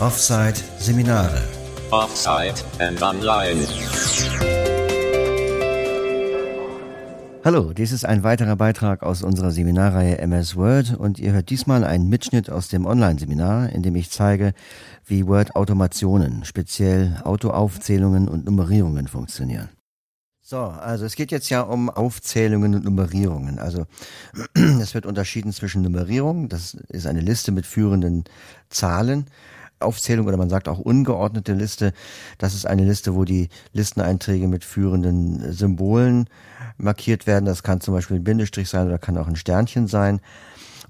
Offside Seminare. Offside and online. Hallo, dies ist ein weiterer Beitrag aus unserer Seminarreihe MS Word und ihr hört diesmal einen Mitschnitt aus dem Online-Seminar, in dem ich zeige, wie Word-Automationen, speziell Autoaufzählungen und Nummerierungen funktionieren. So, also es geht jetzt ja um Aufzählungen und Nummerierungen. Also es wird unterschieden zwischen Nummerierung, das ist eine Liste mit führenden Zahlen, Aufzählung oder man sagt auch ungeordnete Liste. Das ist eine Liste, wo die Listeneinträge mit führenden Symbolen markiert werden. Das kann zum Beispiel ein Bindestrich sein oder kann auch ein Sternchen sein.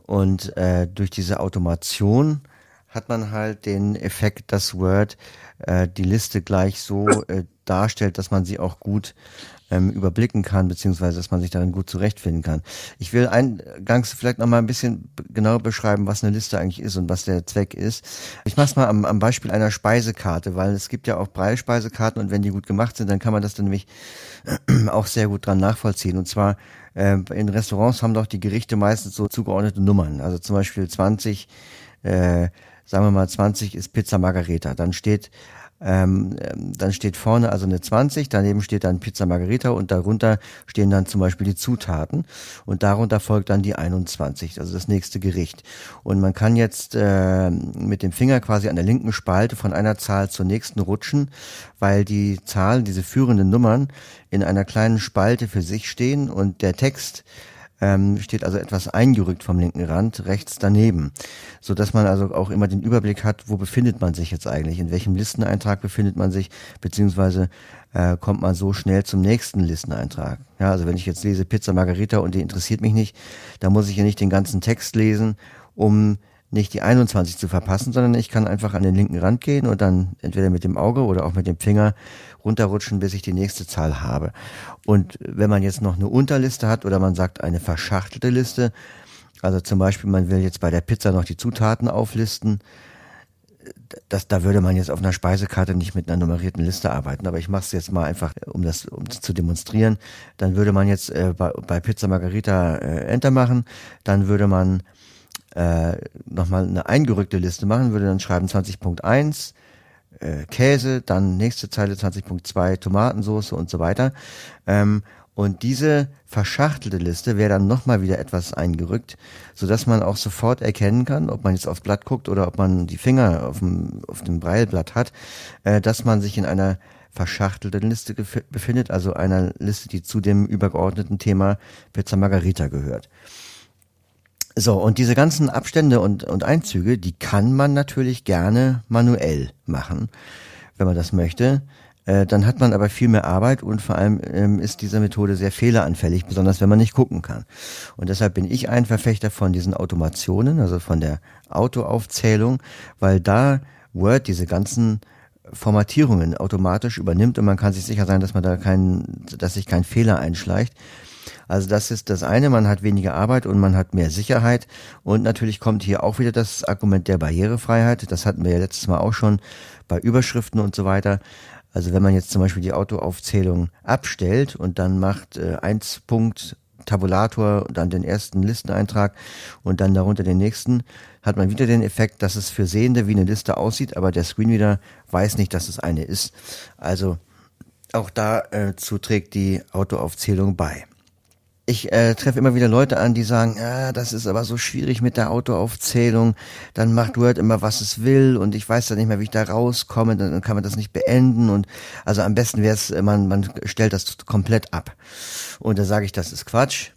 Und äh, durch diese Automation hat man halt den Effekt, dass Word äh, die Liste gleich so äh, darstellt, dass man sie auch gut ähm, überblicken kann, beziehungsweise dass man sich darin gut zurechtfinden kann. Ich will eingangs vielleicht noch mal ein bisschen genauer beschreiben, was eine Liste eigentlich ist und was der Zweck ist. Ich mache es mal am, am Beispiel einer Speisekarte, weil es gibt ja auch Breilspeisekarten und wenn die gut gemacht sind, dann kann man das dann nämlich auch sehr gut dran nachvollziehen. Und zwar äh, in Restaurants haben doch die Gerichte meistens so zugeordnete Nummern. Also zum Beispiel 20, äh, sagen wir mal 20 ist Pizza Margareta. Dann steht ähm, ähm, dann steht vorne also eine 20, daneben steht dann Pizza Margarita und darunter stehen dann zum Beispiel die Zutaten und darunter folgt dann die 21, also das nächste Gericht. Und man kann jetzt äh, mit dem Finger quasi an der linken Spalte von einer Zahl zur nächsten rutschen, weil die Zahlen, diese führenden Nummern in einer kleinen Spalte für sich stehen und der Text ähm, steht also etwas eingerückt vom linken Rand, rechts daneben, so dass man also auch immer den Überblick hat, wo befindet man sich jetzt eigentlich, in welchem Listeneintrag befindet man sich, beziehungsweise äh, kommt man so schnell zum nächsten Listeneintrag. Ja, also wenn ich jetzt lese Pizza Margarita und die interessiert mich nicht, dann muss ich ja nicht den ganzen Text lesen, um nicht die 21 zu verpassen, sondern ich kann einfach an den linken Rand gehen und dann entweder mit dem Auge oder auch mit dem Finger runterrutschen, bis ich die nächste Zahl habe. Und wenn man jetzt noch eine Unterliste hat oder man sagt eine verschachtelte Liste, also zum Beispiel man will jetzt bei der Pizza noch die Zutaten auflisten, das, da würde man jetzt auf einer Speisekarte nicht mit einer nummerierten Liste arbeiten, aber ich mache es jetzt mal einfach, um das um zu demonstrieren. Dann würde man jetzt äh, bei, bei Pizza Margarita äh, Enter machen, dann würde man äh, nochmal eine eingerückte Liste machen, würde dann schreiben 20.1, äh, Käse, dann nächste Zeile 20.2 Tomatensauce und so weiter. Ähm, und diese verschachtelte Liste wäre dann nochmal wieder etwas eingerückt, so dass man auch sofort erkennen kann, ob man jetzt aufs Blatt guckt oder ob man die Finger auf dem, auf dem Breilblatt hat, äh, dass man sich in einer verschachtelten Liste befindet, also einer Liste, die zu dem übergeordneten Thema Pizza Margarita gehört. So, und diese ganzen Abstände und, und Einzüge, die kann man natürlich gerne manuell machen, wenn man das möchte. Äh, dann hat man aber viel mehr Arbeit und vor allem ähm, ist diese Methode sehr fehleranfällig, besonders wenn man nicht gucken kann. Und deshalb bin ich ein Verfechter von diesen Automationen, also von der Autoaufzählung, weil da Word diese ganzen Formatierungen automatisch übernimmt und man kann sich sicher sein, dass man da keinen, dass sich kein Fehler einschleicht. Also das ist das eine, man hat weniger Arbeit und man hat mehr Sicherheit. Und natürlich kommt hier auch wieder das Argument der Barrierefreiheit. Das hatten wir ja letztes Mal auch schon bei Überschriften und so weiter. Also wenn man jetzt zum Beispiel die Autoaufzählung abstellt und dann macht äh, eins Punkt Tabulator und dann den ersten Listeneintrag und dann darunter den nächsten, hat man wieder den Effekt, dass es für Sehende wie eine Liste aussieht, aber der Screenreader weiß nicht, dass es eine ist. Also auch dazu äh, trägt die Autoaufzählung bei ich äh, treffe immer wieder Leute an, die sagen, ah, das ist aber so schwierig mit der Autoaufzählung. Dann macht Word immer, was es will und ich weiß dann nicht mehr, wie ich da rauskomme. Dann kann man das nicht beenden und also am besten wäre es, man man stellt das komplett ab. Und da sage ich, das ist Quatsch.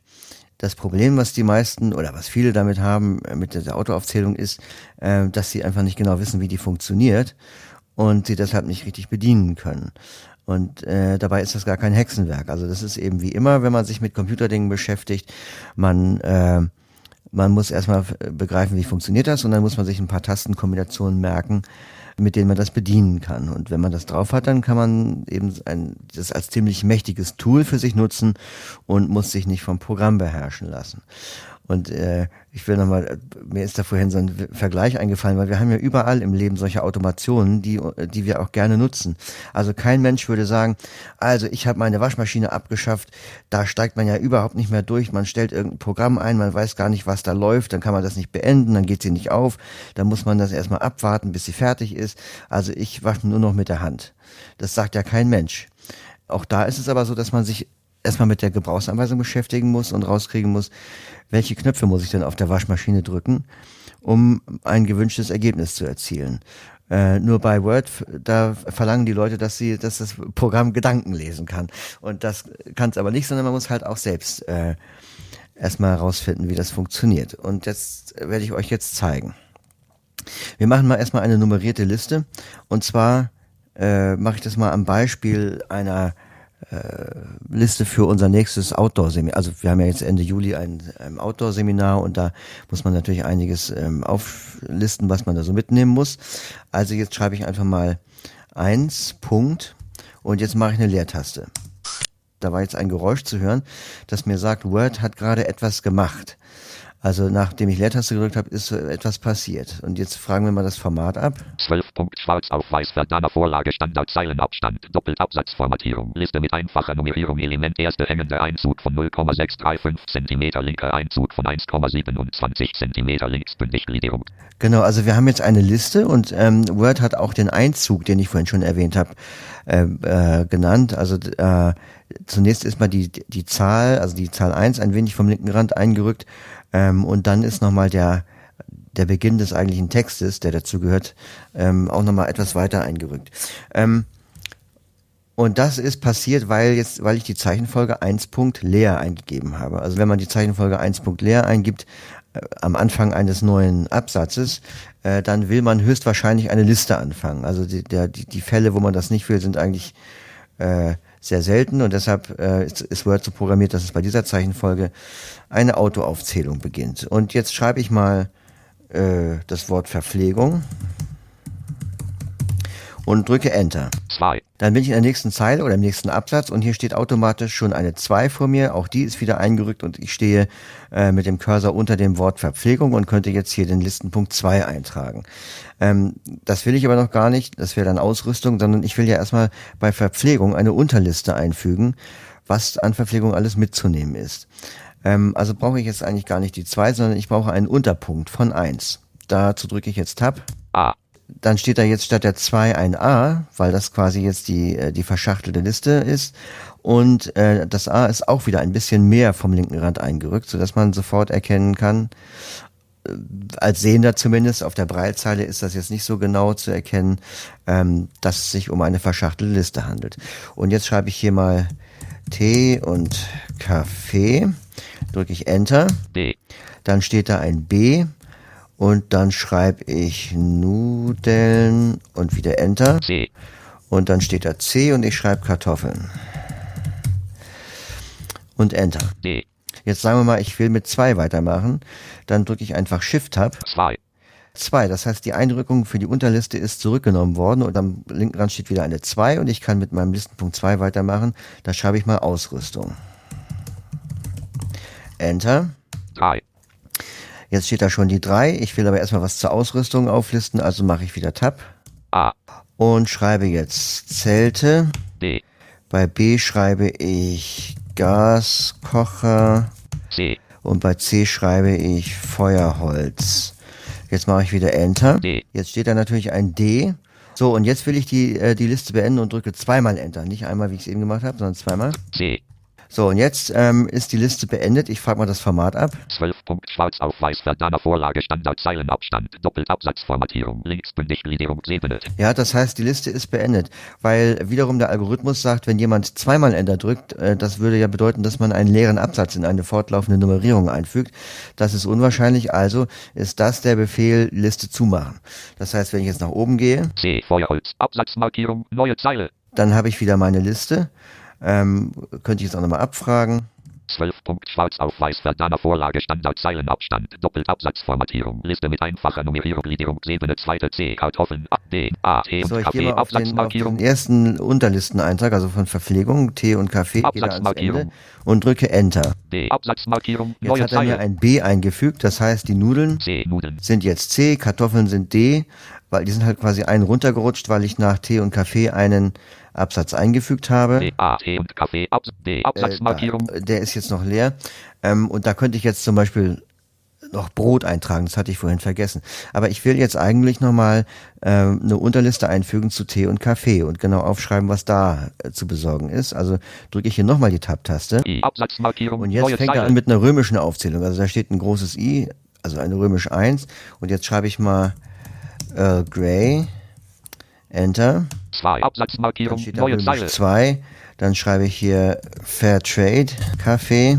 Das Problem, was die meisten oder was viele damit haben äh, mit der Autoaufzählung ist, äh, dass sie einfach nicht genau wissen, wie die funktioniert und sie deshalb nicht richtig bedienen können. Und äh, dabei ist das gar kein Hexenwerk. Also das ist eben wie immer, wenn man sich mit Computerdingen beschäftigt, man äh, man muss erstmal begreifen, wie funktioniert das und dann muss man sich ein paar Tastenkombinationen merken, mit denen man das bedienen kann. Und wenn man das drauf hat, dann kann man eben ein, das als ziemlich mächtiges Tool für sich nutzen und muss sich nicht vom Programm beherrschen lassen. Und äh, ich will nochmal, mir ist da vorhin so ein Vergleich eingefallen, weil wir haben ja überall im Leben solche Automationen, die, die wir auch gerne nutzen. Also kein Mensch würde sagen, also ich habe meine Waschmaschine abgeschafft, da steigt man ja überhaupt nicht mehr durch, man stellt irgendein Programm ein, man weiß gar nicht, was da läuft, dann kann man das nicht beenden, dann geht sie nicht auf, dann muss man das erstmal abwarten, bis sie fertig ist. Also ich wasche nur noch mit der Hand. Das sagt ja kein Mensch. Auch da ist es aber so, dass man sich erstmal mit der Gebrauchsanweisung beschäftigen muss und rauskriegen muss, welche Knöpfe muss ich denn auf der Waschmaschine drücken, um ein gewünschtes Ergebnis zu erzielen. Äh, nur bei Word, da verlangen die Leute, dass sie, dass das Programm Gedanken lesen kann. Und das kann es aber nicht, sondern man muss halt auch selbst äh, erstmal herausfinden, wie das funktioniert. Und jetzt werde ich euch jetzt zeigen. Wir machen mal erstmal eine nummerierte Liste. Und zwar äh, mache ich das mal am Beispiel einer Liste für unser nächstes Outdoor-Seminar. Also wir haben ja jetzt Ende Juli ein, ein Outdoor-Seminar und da muss man natürlich einiges ähm, auflisten, was man da so mitnehmen muss. Also jetzt schreibe ich einfach mal eins Punkt und jetzt mache ich eine Leertaste. Da war jetzt ein Geräusch zu hören, das mir sagt, Word hat gerade etwas gemacht. Also nachdem ich Leertaste gedrückt habe, ist etwas passiert. Und jetzt fragen wir mal das Format ab. 12 Punkt Schwarz auf Weiß Verdana Vorlage Standard Zeilenabstand Doppeltabsatzformatierung Liste mit einfacher Nummerierung Element erste hängende Einzug von 0,635 cm linker Einzug von 1,27 cm linksbündig Gliederung. Genau, also wir haben jetzt eine Liste und ähm, Word hat auch den Einzug, den ich vorhin schon erwähnt habe, äh, äh, genannt. Also äh, zunächst ist mal die, die Zahl, also die Zahl 1 ein wenig vom linken Rand eingerückt ähm, und dann ist nochmal der, der Beginn des eigentlichen Textes, der dazu gehört, ähm, auch nochmal etwas weiter eingerückt. Ähm, und das ist passiert, weil jetzt, weil ich die Zeichenfolge 1. leer eingegeben habe. Also wenn man die Zeichenfolge 1. leer eingibt, äh, am Anfang eines neuen Absatzes, äh, dann will man höchstwahrscheinlich eine Liste anfangen. Also die, der, die, die Fälle, wo man das nicht will, sind eigentlich äh, sehr selten und deshalb äh, ist, ist Word so programmiert, dass es bei dieser Zeichenfolge eine Autoaufzählung beginnt. Und jetzt schreibe ich mal äh, das Wort Verpflegung und drücke Enter. Zwei. Dann bin ich in der nächsten Zeile oder im nächsten Absatz und hier steht automatisch schon eine 2 vor mir. Auch die ist wieder eingerückt und ich stehe äh, mit dem Cursor unter dem Wort Verpflegung und könnte jetzt hier den Listenpunkt 2 eintragen. Ähm, das will ich aber noch gar nicht, das wäre dann Ausrüstung, sondern ich will ja erstmal bei Verpflegung eine Unterliste einfügen, was an Verpflegung alles mitzunehmen ist. Ähm, also brauche ich jetzt eigentlich gar nicht die 2, sondern ich brauche einen Unterpunkt von 1. Dazu drücke ich jetzt Tab. Dann steht da jetzt statt der 2 ein A, weil das quasi jetzt die, äh, die verschachtelte Liste ist. Und äh, das A ist auch wieder ein bisschen mehr vom linken Rand eingerückt, sodass man sofort erkennen kann, äh, als Sehender zumindest, auf der Breitzeile ist das jetzt nicht so genau zu erkennen, ähm, dass es sich um eine verschachtelte Liste handelt. Und jetzt schreibe ich hier mal Tee und Kaffee, drücke ich Enter. B. Dann steht da ein B und dann schreibe ich Nudeln und wieder Enter. C. Und dann steht da C und ich schreibe Kartoffeln. Und Enter. D. Jetzt sagen wir mal, ich will mit zwei weitermachen. Dann drücke ich einfach Shift-Tab. 2. 2, das heißt, die Einrückung für die Unterliste ist zurückgenommen worden und am linken Rand steht wieder eine 2 und ich kann mit meinem Listenpunkt 2 weitermachen. Da schreibe ich mal Ausrüstung. Enter. 3. Jetzt steht da schon die 3. Ich will aber erstmal was zur Ausrüstung auflisten, also mache ich wieder Tab. A. Und schreibe jetzt Zelte. D. Bei B schreibe ich Gaskocher. C. Und bei C schreibe ich Feuerholz. Jetzt mache ich wieder Enter. D. Jetzt steht da natürlich ein D. So, und jetzt will ich die, äh, die Liste beenden und drücke zweimal Enter. Nicht einmal, wie ich es eben gemacht habe, sondern zweimal. C. So, und jetzt ähm, ist die Liste beendet. Ich frage mal das Format ab. 12 Punkt Schwarz auf Weiß Verdana Vorlage Standard Zeilenabstand Doppeltabsatzformatierung linksbündig Gliederung Ebene. Ja, das heißt, die Liste ist beendet, weil wiederum der Algorithmus sagt, wenn jemand zweimal Enter drückt, äh, das würde ja bedeuten, dass man einen leeren Absatz in eine fortlaufende Nummerierung einfügt. Das ist unwahrscheinlich, also ist das der Befehl Liste zumachen. Das heißt, wenn ich jetzt nach oben gehe, C. Feuerholz Absatzmarkierung neue Zeile. dann habe ich wieder meine Liste. Ähm, könnte ich jetzt auch nochmal abfragen. 12 Punkt Schwarz auf Weiß Verdana Vorlage Standard Zeilenabstand Doppelt Absatzformatierung Liste mit einfacher Nummerierung Gliederung Ebene zweite C Kartoffeln A D A T und So, ich Kaffee mal auf den, auf Absatzmarkierung den ersten Unterlisteneintrag, also von Verpflegung, Tee und Kaffee, Absatzmarkierung. Ende und drücke Enter. D Absatzmarkierung Jetzt neue hat er mir ein B eingefügt, das heißt, die Nudeln C Nudeln sind jetzt C, Kartoffeln sind D, weil die sind halt quasi einen runtergerutscht, weil ich nach Tee und Kaffee einen Absatz eingefügt habe. D A T und Kaffee Abs D Äh, Absatzmarkierung da, der ist jetzt noch leer. Ähm, und da könnte ich jetzt zum Beispiel noch Brot eintragen, das hatte ich vorhin vergessen. Aber ich will jetzt eigentlich nochmal ähm, eine Unterliste einfügen zu Tee und Kaffee und genau aufschreiben, was da äh, zu besorgen ist. Also drücke ich hier nochmal die Tab-Taste. Und jetzt fängt er an mit einer römischen Aufzählung. Also da steht ein großes I, also eine römisch 1. Und jetzt schreibe ich mal Earl Grey, Enter. 2 Dann Absatzmarkierung steht da neue Zeile 2. Dann schreibe ich hier Fair Trade, Kaffee.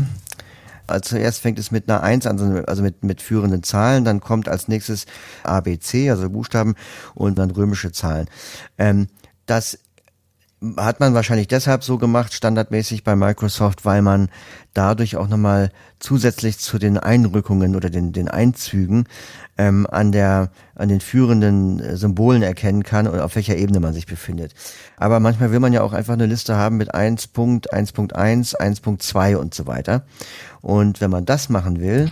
Also zuerst fängt es mit einer 1 an, also- also mit, mit führenden Zahlen. Dann kommt als nächstes ABC, also Buchstaben und dann römische Zahlen. Ähm, das hat man wahrscheinlich deshalb so gemacht, standardmäßig bei Microsoft, weil man dadurch auch nochmal zusätzlich zu den Einrückungen oder den, den Einzügen ähm, an der an den führenden äh, Symbolen erkennen kann und auf welcher Ebene man sich befindet. Aber manchmal will man ja auch einfach eine Liste haben mit 1.1, 1.1, 1.2 und so weiter. Und wenn man das machen will,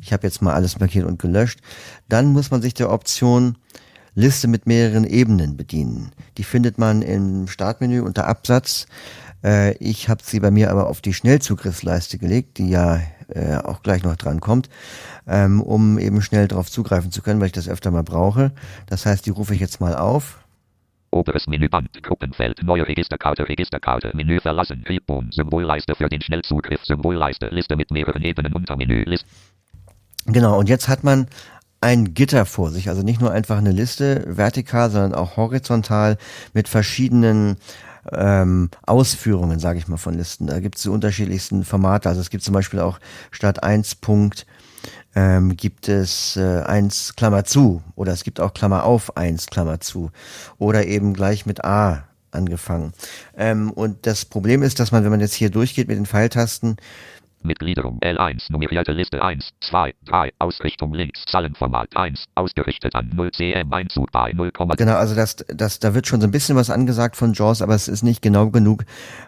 ich habe jetzt mal alles markiert und gelöscht, dann muss man sich der Option Liste mit mehreren Ebenen bedienen. Die findet man im Startmenü unter Absatz. Äh, ich habe sie bei mir aber auf die Schnellzugriffsleiste gelegt, die ja äh, auch gleich noch dran kommt, ähm, um eben schnell darauf zugreifen zu können, weil ich das öfter mal brauche. Das heißt, die rufe ich jetzt mal auf. Oberes Menüband, Gruppenfeld, neue Registerkarte, Registerkarte, Menü verlassen, Ribbon, Symbolleiste für den Schnellzugriff, Symbolleiste, Liste mit mehreren Ebenen, Untermenü, Liste, Genau, und jetzt hat man ein Gitter vor sich, also nicht nur einfach eine Liste vertikal, sondern auch horizontal mit verschiedenen ähm, Ausführungen, sage ich mal, von Listen. Da gibt es die unterschiedlichsten Formate. Also es gibt zum Beispiel auch statt 1 Punkt ähm, gibt es äh, 1 Klammer zu oder es gibt auch Klammer auf 1 Klammer zu oder eben gleich mit A angefangen. Ähm, und das Problem ist, dass man, wenn man jetzt hier durchgeht mit den Pfeiltasten, Mitgliederung L1, nummerierte Liste 1, 2, 3, Ausrichtung links, Zahlenformat 1, ausgerichtet an 0 cm, Einzug bei 0, Genau, also das, das, da wird schon so ein bisschen was angesagt von JAWS, aber es ist nicht genau genug,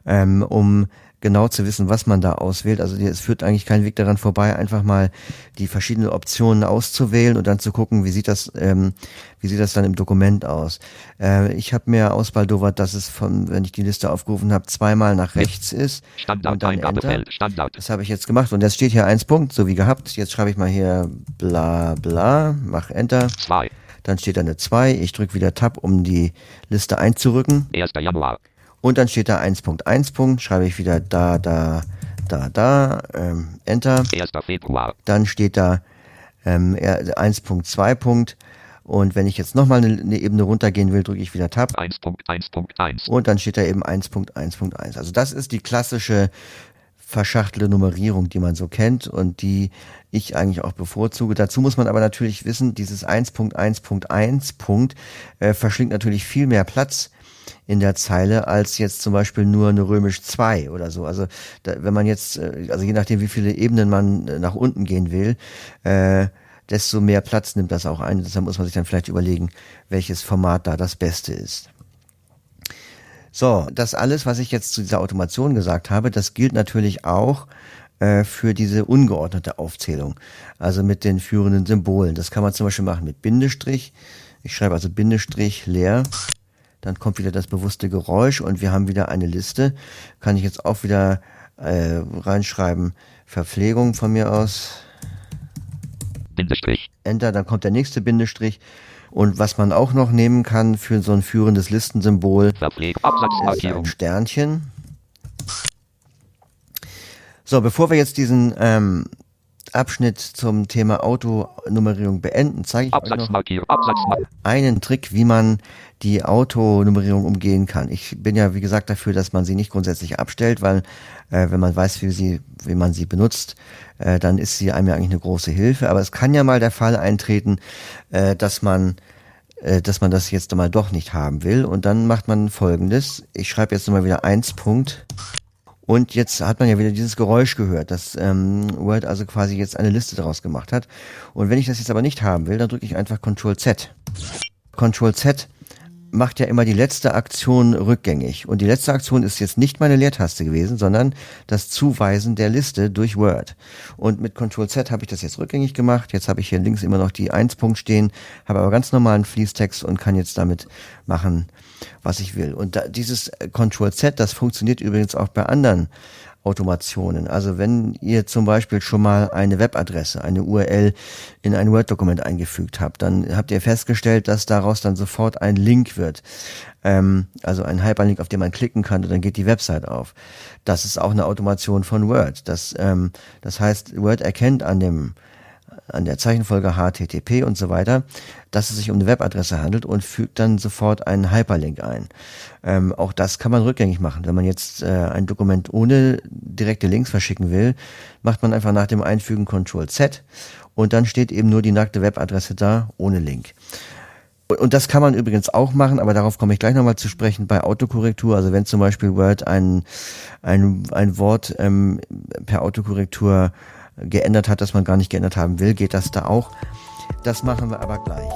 ähm, um genau zu wissen, was man da auswählt. Also es führt eigentlich kein Weg daran vorbei, einfach mal die verschiedenen Optionen auszuwählen und dann zu gucken, wie sieht das, ähm, wie sieht das dann im Dokument aus. Äh, ich habe mir ausbaldowert, dass es von, wenn ich die Liste aufgerufen habe, zweimal nach rechts ist. Standard Eingabefeld. Standard, Das habe ich jetzt gemacht und jetzt steht hier eins Punkt, so wie gehabt. Jetzt schreibe ich mal hier bla bla, mach Enter. 2, Dann steht da eine 2. Ich drücke wieder Tab, um die Liste einzurücken. 1. Januar, Und dann steht da 1.1 Punkt. Schreibe ich wieder da, da, da, da. Ähm, Enter. 1. Februar, Dann steht da ähm, er- 1.2 Punkt. Und wenn ich jetzt nochmal eine, eine Ebene runtergehen will, drücke ich wieder Tab. 1.1.1, Und dann steht da eben 1.1.1. Also das ist die klassische verschachtelte Nummerierung, die man so kennt und die ich eigentlich auch bevorzuge. Dazu muss man aber natürlich wissen, dieses 1.1.1 Punkt äh, verschlingt natürlich viel mehr Platz in der Zeile als jetzt zum Beispiel nur eine römisch 2 oder so. Also da, wenn man jetzt, äh, also je nachdem wie viele Ebenen man äh, nach unten gehen will, äh, desto mehr Platz nimmt das auch ein. Deshalb muss man sich dann vielleicht überlegen, welches Format da das Beste ist. So, das alles, was ich jetzt zu dieser Automation gesagt habe, das gilt natürlich auch äh, für diese ungeordnete Aufzählung. Also mit den führenden Symbolen. Das kann man zum Beispiel machen mit Bindestrich. Ich schreibe also Bindestrich leer. Dann kommt wieder das bewusste Geräusch und wir haben wieder eine Liste. Kann ich jetzt auch wieder äh, reinschreiben Verpflegung von mir aus. Bindestrich, Enter, dann kommt der nächste Bindestrich. Und was man auch noch nehmen kann für so ein führendes Listensymbol, ist ein Sternchen. So, bevor wir jetzt diesen ähm, Abschnitt zum Thema Autonummerierung beenden, zeige ich euch noch Absatzmarkierung, einen Trick, wie man die Autonummerierung umgehen kann. Ich bin ja, wie gesagt, dafür, dass man sie nicht grundsätzlich abstellt, weil äh, wenn man weiß, wie, sie, wie man sie benutzt, äh, dann ist sie einem ja eigentlich eine große Hilfe. Aber es kann ja mal der Fall eintreten, äh, dass man äh, dass man das jetzt mal doch nicht haben will. Und dann macht man folgendes. Ich schreibe jetzt nochmal wieder 1 Punkt Und jetzt hat man ja wieder dieses Geräusch gehört, dass ähm, Word also quasi jetzt eine Liste daraus gemacht hat. Und wenn ich das jetzt aber nicht haben will, dann drücke ich einfach Ctrl Z. Ctrl Z macht ja immer die letzte Aktion rückgängig. Und die letzte Aktion ist jetzt nicht meine Leertaste gewesen, sondern das Zuweisen der Liste durch Word. Und mit Ctrl Z habe ich das jetzt rückgängig gemacht. Jetzt habe ich hier links immer noch die 1 Punkt stehen, habe aber ganz normalen Fließtext und kann jetzt damit machen, was ich will. Und da, dieses Ctrl Z, das funktioniert übrigens auch bei anderen Automationen. Also wenn ihr zum Beispiel schon mal eine Webadresse, eine URL in ein Word-Dokument eingefügt habt, dann habt ihr festgestellt, dass daraus dann sofort ein Link wird. Ähm, also ein Hyperlink, auf den man klicken kann und dann geht die Website auf. Das ist auch eine Automation von Word. Das, ähm, das heißt, Word erkennt an dem an der Zeichenfolge HTTP und so weiter, dass es sich um eine Webadresse handelt und fügt dann sofort einen Hyperlink ein. Ähm, auch das kann man rückgängig machen. Wenn man jetzt äh, ein Dokument ohne direkte Links verschicken will, macht man einfach nach dem Einfügen Ctrl Z und dann steht eben nur die nackte Webadresse da ohne Link. Und das kann man übrigens auch machen, aber darauf komme ich gleich nochmal zu sprechen bei Autokorrektur. Also wenn zum Beispiel Word ein, ein, ein Wort ähm, per Autokorrektur geändert hat, das man gar nicht geändert haben will, geht das da auch. Das machen wir aber gleich.